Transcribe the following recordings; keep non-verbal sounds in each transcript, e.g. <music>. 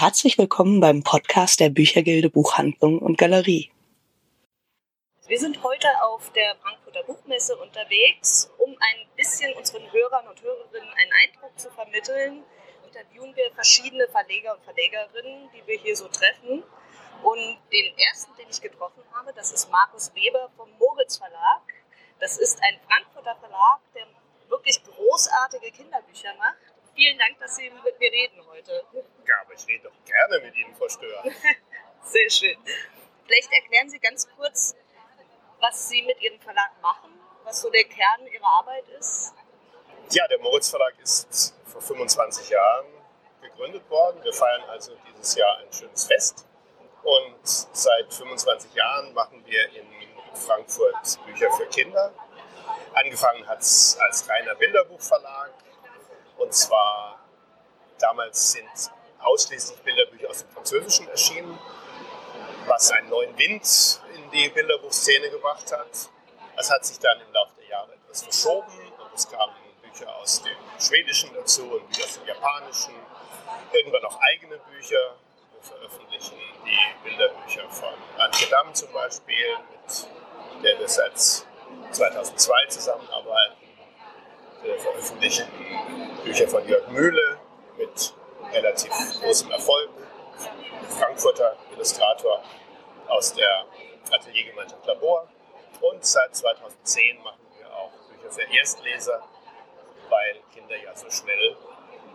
herzlich willkommen beim Podcast der Büchergilde Buchhandlung und Galerie. Wir sind heute auf der Frankfurter Buchmesse unterwegs, um ein bisschen unseren Hörern und Hörerinnen einen Eindruck zu vermitteln. Interviewen wir verschiedene Verleger und Verlegerinnen, die wir hier so treffen. Und den ersten, den ich getroffen habe, das ist Markus Weber vom Moritz Verlag. Das ist ein Frankfurter Verlag, der wirklich großartige Kinderbücher macht. Vielen Dank, dass Sie mit mir reden heute. Ja, aber ich rede doch gerne mit Ihnen, Frau Stör. <laughs> Sehr schön. Vielleicht erklären Sie ganz kurz, was Sie mit Ihrem Verlag machen, was so der Kern Ihrer Arbeit ist. Ja, der Moritz Verlag ist vor 25 Jahren gegründet worden. Wir feiern also dieses Jahr ein schönes Fest. Und seit 25 Jahren machen wir in Frankfurt Bücher für Kinder. Angefangen hat es als reiner Bilderbuchverlag. Und zwar damals sind ausschließlich Bilderbücher aus dem Französischen erschienen, was einen neuen Wind in die Bilderbuchszene gebracht hat. Es hat sich dann im Laufe der Jahre etwas verschoben und es kamen Bücher aus dem Schwedischen dazu und Bücher aus dem Japanischen. Irgendwann noch eigene Bücher. Wir veröffentlichen die Bilderbücher von Damm zum Beispiel, mit der wir seit 2002 zusammenarbeiten. Veröffentlichen Bücher von Jörg Mühle mit relativ großem Erfolg. Frankfurter Illustrator aus der Ateliergemeinschaft Labor. Und seit 2010 machen wir auch Bücher für Erstleser, weil Kinder ja so schnell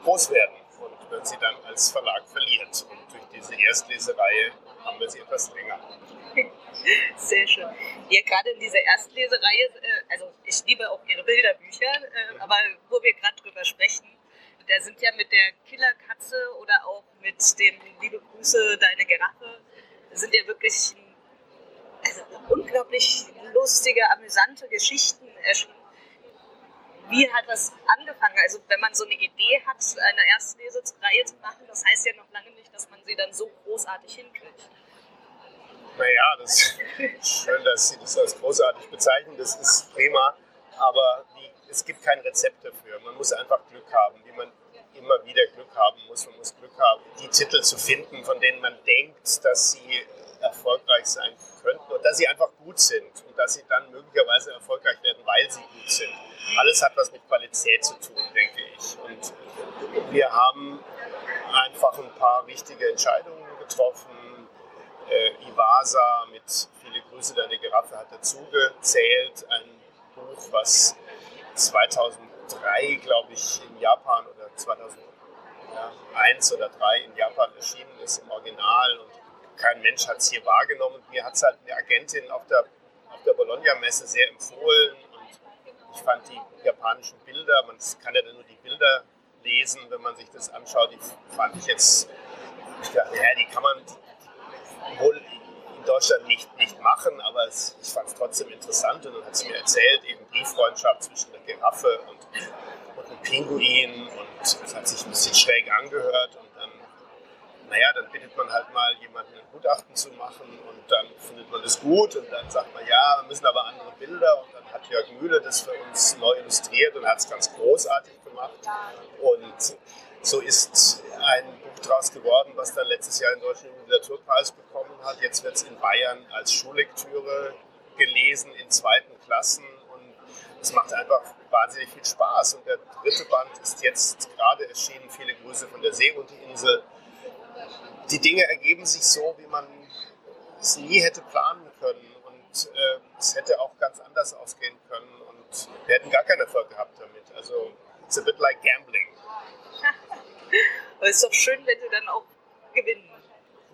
groß werden und man sie dann als Verlag verliert. Und durch diese Erstlesereihe haben wir sie etwas länger. <laughs> Sehr schön. Ja, gerade in dieser Erstlesereihe, äh, ich liebe auch Ihre Bilderbücher, äh, aber wo wir gerade drüber sprechen, da sind ja mit der Killerkatze oder auch mit dem Liebe Grüße, deine Giraffe, sind ja wirklich also unglaublich lustige, amüsante Geschichten erschienen. Wie hat das angefangen? Also wenn man so eine Idee hat, eine Erstlesereihe zu machen, das heißt ja noch lange nicht, dass man sie dann so großartig hinkriegt. Naja, das ist schön, dass Sie das als großartig bezeichnen. Das ist prima. Aber die, es gibt kein Rezept dafür. Man muss einfach Glück haben, wie man immer wieder Glück haben muss. Man muss Glück haben, die Titel zu finden, von denen man denkt, dass sie erfolgreich sein könnten und dass sie einfach gut sind und dass sie dann möglicherweise erfolgreich werden, weil sie gut sind. Alles hat was mit Qualität zu tun, denke ich. Und wir haben einfach ein paar wichtige Entscheidungen getroffen äh, Iwasa mit Viele Grüße, deine Giraffe hat dazugezählt. Ein Buch, was 2003, glaube ich, in Japan oder 2001 oder 2003 in Japan erschienen ist im Original und kein Mensch hat es hier wahrgenommen. Mir hat es halt eine Agentin auf der, auf der Bologna-Messe sehr empfohlen und ich fand die japanischen Bilder, man kann ja dann nur die Bilder lesen, wenn man sich das anschaut, die fand ich jetzt, ich dachte, ja, die kann man, wohl in Deutschland nicht, nicht machen, aber es, ich fand es trotzdem interessant und dann hat sie mir erzählt, eben Brieffreundschaft zwischen der Giraffe und, und einem Pinguin und es hat sich ein bisschen schräg angehört und dann, naja, dann bittet man halt mal jemanden ein Gutachten zu machen und dann findet man es gut und dann sagt man, ja, wir müssen aber andere Bilder und dann hat Jörg Mühle das für uns neu illustriert und hat es ganz großartig gemacht und so ist ein Buch daraus geworden, was dann letztes Jahr den Deutschen Literaturpreis bekommen hat. Jetzt wird es in Bayern als Schullektüre gelesen in zweiten Klassen und es macht einfach wahnsinnig viel Spaß. Und der dritte Band ist jetzt gerade erschienen. Viele Grüße von der Seehundinsel. Die Dinge ergeben sich so, wie man es nie hätte planen können. Und äh, es hätte auch ganz anders ausgehen können. Und wir hätten gar keinen Erfolg gehabt damit. Also, it's a bit like gambling. <laughs> Aber es ist doch schön, wenn sie dann auch gewinnen.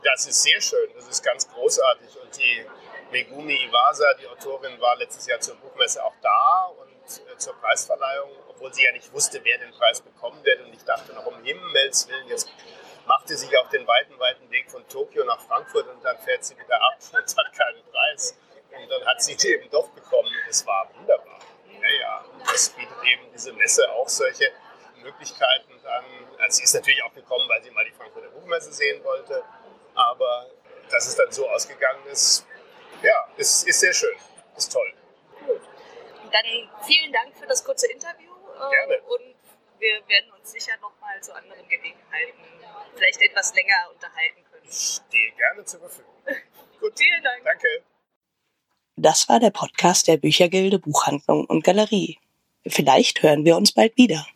Das ist sehr schön, das ist ganz großartig. Und die Megumi Iwasa, die Autorin, war letztes Jahr zur Buchmesse auch da und äh, zur Preisverleihung, obwohl sie ja nicht wusste, wer den Preis bekommen wird. Und ich dachte noch um Himmels Willen, jetzt macht sie sich auf den weiten, weiten Weg von Tokio nach Frankfurt und dann fährt sie wieder ab <laughs> und hat keinen Preis. Und dann hat sie die eben doch bekommen es war wunderbar. Ja, ja, das bietet eben diese Messe auch solche Möglichkeiten sie ist natürlich auch gekommen, weil sie mal die Frankfurter Buchmesse sehen wollte. Aber dass es dann so ausgegangen ist, ja, ist, ist sehr schön. Ist toll. Gut. Dann vielen Dank für das kurze Interview. Gerne. Und wir werden uns sicher noch mal zu anderen Gelegenheiten vielleicht etwas länger unterhalten können. Ich stehe gerne zur Verfügung. <laughs> Gut, vielen Dank. Danke. Das war der Podcast der Büchergilde Buchhandlung und Galerie. Vielleicht hören wir uns bald wieder.